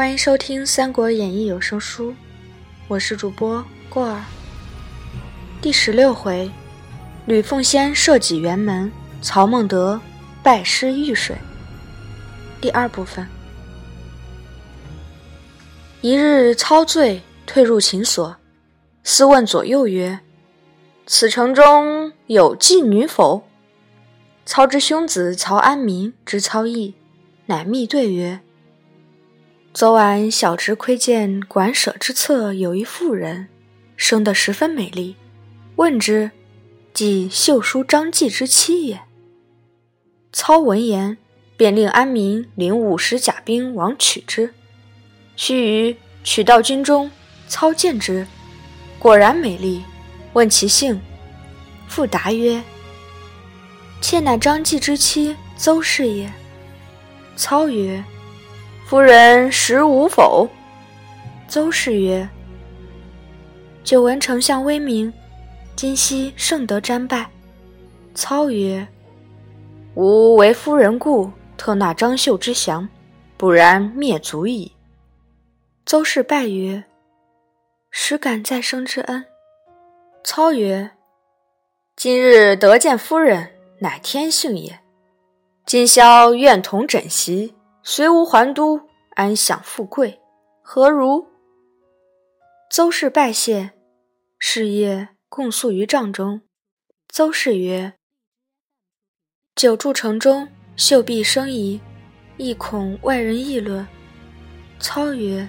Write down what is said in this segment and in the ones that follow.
欢迎收听《三国演义》有声书，我是主播过儿。第十六回，吕奉先设计辕门，曹孟德拜师遇水。第二部分。一日操醉，退入秦所，私问左右曰：“此城中有妓女否？”操之兄子曹安民知操意，乃密对曰：“昨晚小侄窥见馆舍之侧有一妇人，生得十分美丽。问之，即秀叔张继之妻也。”操闻言，便令安民领五十甲兵往取之。须臾，取到军中，操见之，果然美丽。问其姓，复答曰：“妾乃张继之妻邹氏也。”操曰：“夫人识吾否？”邹氏曰：“久闻丞相威名，今夕盛得瞻拜。”操曰：“吾为夫人故，特纳张绣之降，不然灭族矣。”邹氏拜曰：“实感再生之恩。”操曰：“今日得见夫人，乃天幸也。今宵愿同枕席，随吾还都，安享富贵，何如？”邹氏拜谢，是夜共宿于帐中。邹氏曰：“久住城中，秀毕生疑，亦恐外人议论。”操曰：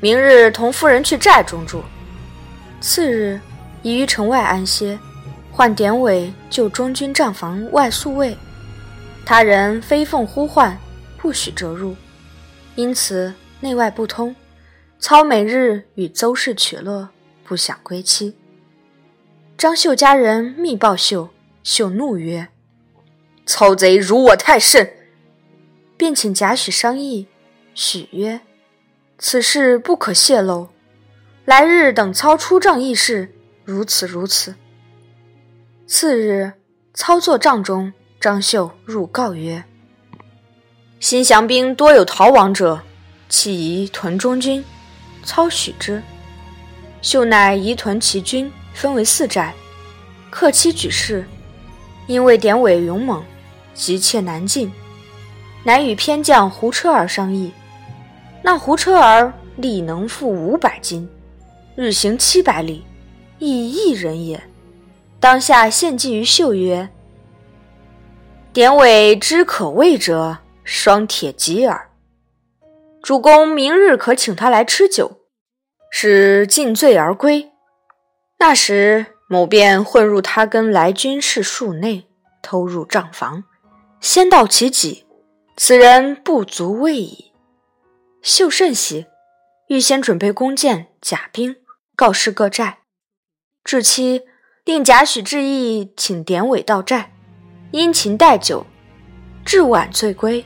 明日同夫人去寨中住。次日，已于城外安歇，唤典韦就中军帐房外宿卫。他人飞凤呼唤，不许折入，因此内外不通。操每日与邹氏取乐，不想归期。张绣家人密报秀，秀怒曰：“操贼辱我太甚！”便请贾诩商议。许曰：此事不可泄露，来日等操出帐议事，如此如此。次日，操作帐中，张绣入告曰：“新降兵多有逃亡者，弃宜屯中军。”操许之。秀乃移屯其军，分为四寨，克期举事。因为典韦勇猛，急切难进，乃与偏将胡车儿商议。那胡车儿力能负五百斤，日行七百里，亦一人也。当下献计于秀曰：“典韦之可畏者，双铁吉耳。主公明日可请他来吃酒，使尽醉而归。那时某便混入他跟来军士数内，偷入帐房，先盗其己，此人不足畏矣。”秀甚喜，预先准备弓箭、甲兵，告示各寨。至期，令贾诩致意，请典韦到寨，殷勤待酒，至晚醉归。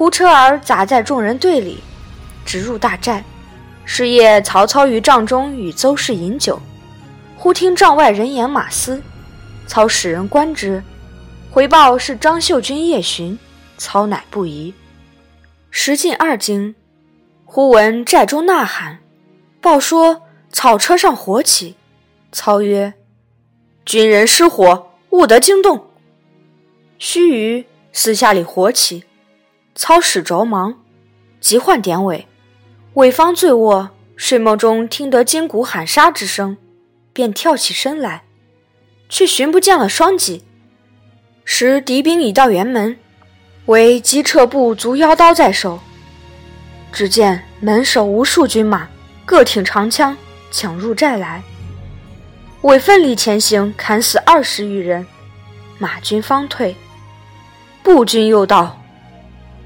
胡车儿杂在众人队里，直入大寨。是夜，曹操于帐中与邹氏饮酒，忽听帐外人言马嘶，操使人观之，回报是张绣军夜巡，操乃不疑。时近二更，忽闻寨中呐喊，报说草车上火起。操曰：“军人失火，勿得惊动。”须臾，四下里火起，操使着忙，急唤典韦。韦方醉卧，睡梦中听得金鼓喊杀之声，便跳起身来，却寻不见了双戟。时敌兵已到辕门。韦急撤步，足腰刀在手。只见门首无数军马，各挺长枪，抢入寨来。韦奋力前行，砍死二十余人，马军方退。步军又到，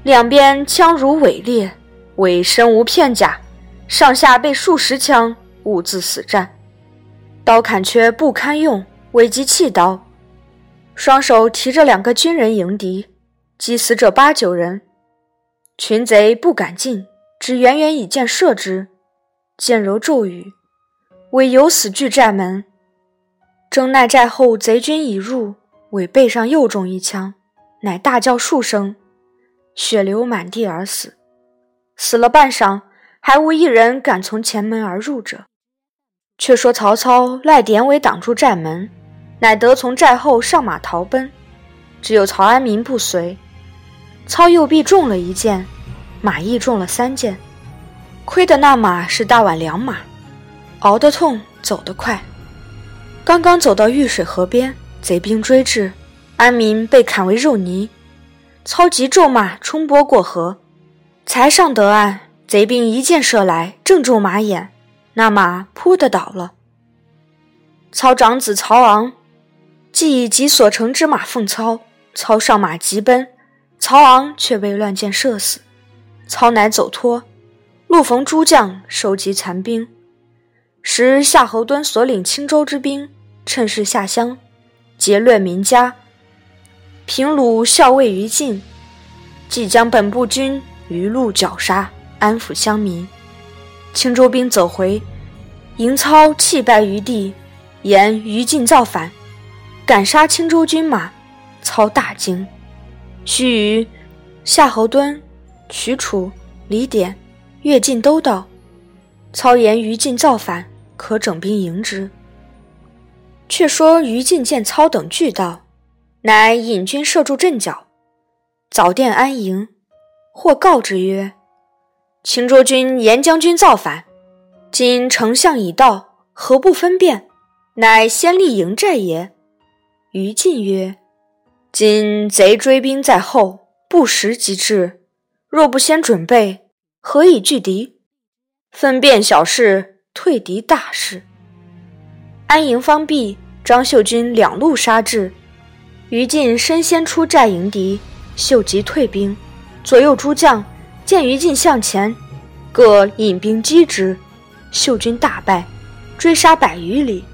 两边枪如尾裂，韦身无片甲，上下被数十枪，兀自死战。刀砍却不堪用，韦即弃刀，双手提着两个军人迎敌。击死者八九人，群贼不敢进，只远远以箭射之。箭柔骤雨，韦有死拒寨门。争奈寨后，贼军已入，韦背上又中一枪，乃大叫数声，血流满地而死。死了半晌，还无一人敢从前门而入者。却说曹操赖典韦挡住寨门，乃得从寨后上马逃奔，只有曹安民不随。操右臂中了一箭，马亦中了三箭，亏得那马是大宛良马，熬得痛，走得快。刚刚走到玉水河边，贼兵追至，安民被砍为肉泥。操急骤马冲波过河，才上得岸，贼兵一箭射来，正中马眼，那马扑的倒了。操长子曹昂既以己所乘之马奉操，操上马急奔，曹昂却被乱箭射死。操乃走脱，路逢诸将收集残兵，时夏侯惇所领青州之兵。趁势下乡，劫掠民家，平虏校尉于禁，即将本部军于路绞杀，安抚乡民。青州兵走回，营操弃败于地，言于禁造反，敢杀青州军马。操大惊，须臾，夏侯惇、许褚、李典、乐进都到。操言于禁造反，可整兵迎之。却说于禁见操等俱到，乃引军设住阵脚，早殿安营。或告之曰：“秦州军严将军造反，今丞相已到，何不分辨？乃先立营寨也。”于禁曰：“今贼追兵在后，不时即至，若不先准备，何以拒敌？分辨小事，退敌大事。”安营方毕，张秀军两路杀至，于禁身先出寨迎敌，秀即退兵。左右诸将见于禁向前，各引兵击之，秀军大败，追杀百余里。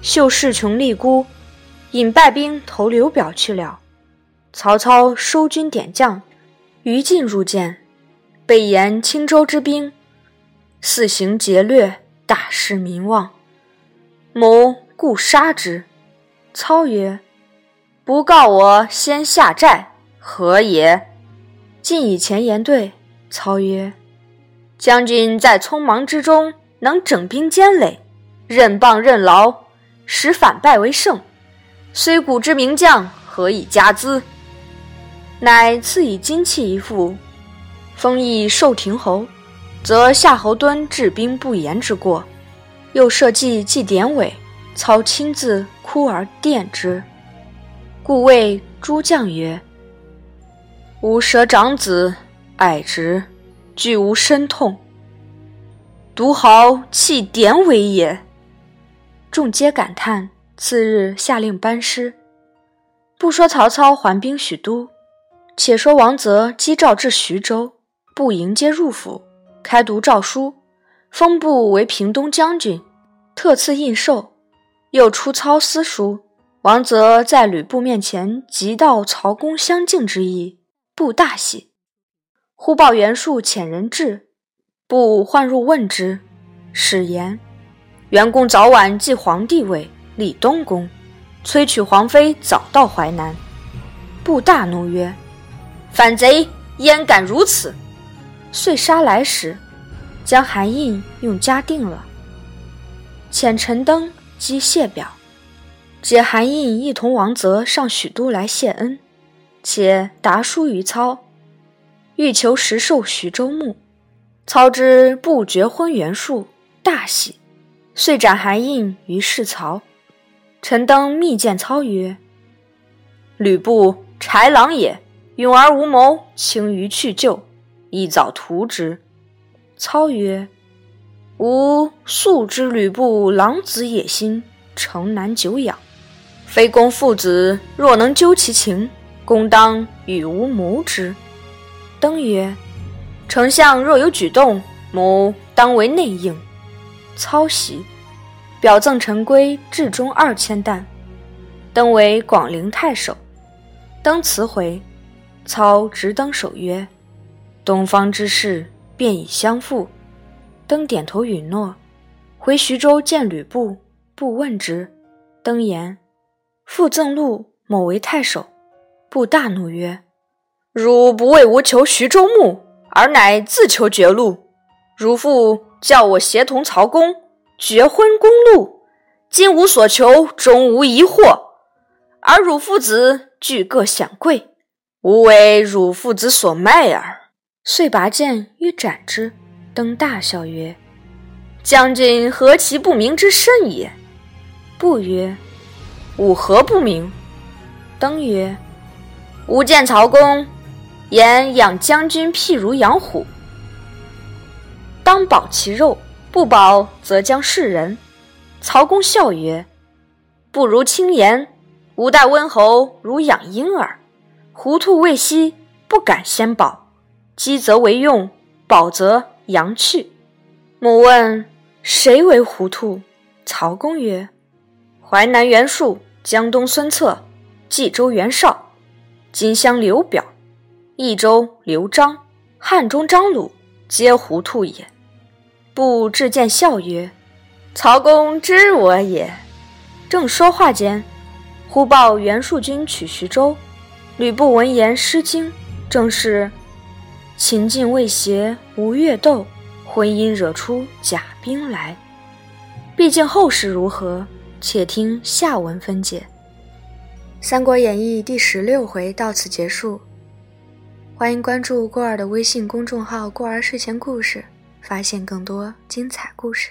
秀势穷力孤，引败兵投刘表去了。曹操收军点将，于禁入见，被言青州之兵四行劫掠，大失民望。谋故杀之。操曰：“不告我先下寨，何也？”晋以前言对。操曰：“将军在匆忙之中，能整兵坚垒，任棒任劳，使反败为胜。虽古之名将，何以加资？”乃赐以金器一副，封邑寿亭侯，则夏侯惇治兵不严之过。又设计祭典韦，操亲自哭而奠之，故谓诸将曰：“吾舍长子，爱之，俱无身痛。独豪弃典韦也。”众皆感叹。次日，下令班师。不说曹操还兵许都，且说王泽击诏至徐州，不迎接入府，开读诏书。封部为平东将军，特赐印绶，又出操私书。王泽在吕布面前急道曹公相敬之意，布大喜。忽报袁术遣人至，布唤入问之，使言：袁公早晚继皇帝位，立东宫，催娶皇妃早到淮南。布大怒曰：“反贼焉敢如此！”遂杀来使。将韩印用嘉定了，遣陈登击谢表，解韩胤一同王泽上许都来谢恩，且答书于操，欲求实授徐州牧。操之不绝婚袁术，大喜，遂斩韩胤于市曹。陈登密见操曰：“吕布豺狼也，勇而无谋，轻于去就，宜早屠之。”操曰：“吾素知吕布狼子野心，城难久养。非公父子若能究其情，公当与吾谋之。”登曰：“丞相若有举动，某当为内应。”操喜，表赠陈规至中二千担。登为广陵太守。登辞回，操执登守曰：“东方之事。”便已相负，登点头允诺，回徐州见吕布，布问之，登言：“复赠禄，某为太守。”布大怒曰：“汝不为吾求徐州牧，尔乃自求绝路。汝父叫我协同曹公绝婚公路，今无所求，终无疑惑。而汝父子俱各享贵，吾为汝父子所卖耳。”遂拔剑欲斩之，登大笑曰：“将军何其不明之甚也！”不曰：“吾何不明？”登曰：“吾见曹公言养将军譬如养虎，当保其肉，不保则将噬人。”曹公笑曰：“不如轻言，吾待温侯如养婴儿，糊涂未息，不敢先保。”饥则为用，饱则扬去。母问谁为糊涂？曹公曰：淮南袁术、江东孙策、冀州袁绍、荆襄刘表、益州刘璋、汉中张鲁，皆糊涂也。不至见笑曰：曹公知我也。正说话间，忽报袁术军取徐州。吕布闻言失惊，正是。秦晋未协吴越斗，婚姻惹出假兵来。毕竟后事如何，且听下文分解。《三国演义》第十六回到此结束。欢迎关注过儿的微信公众号“过儿睡前故事”，发现更多精彩故事。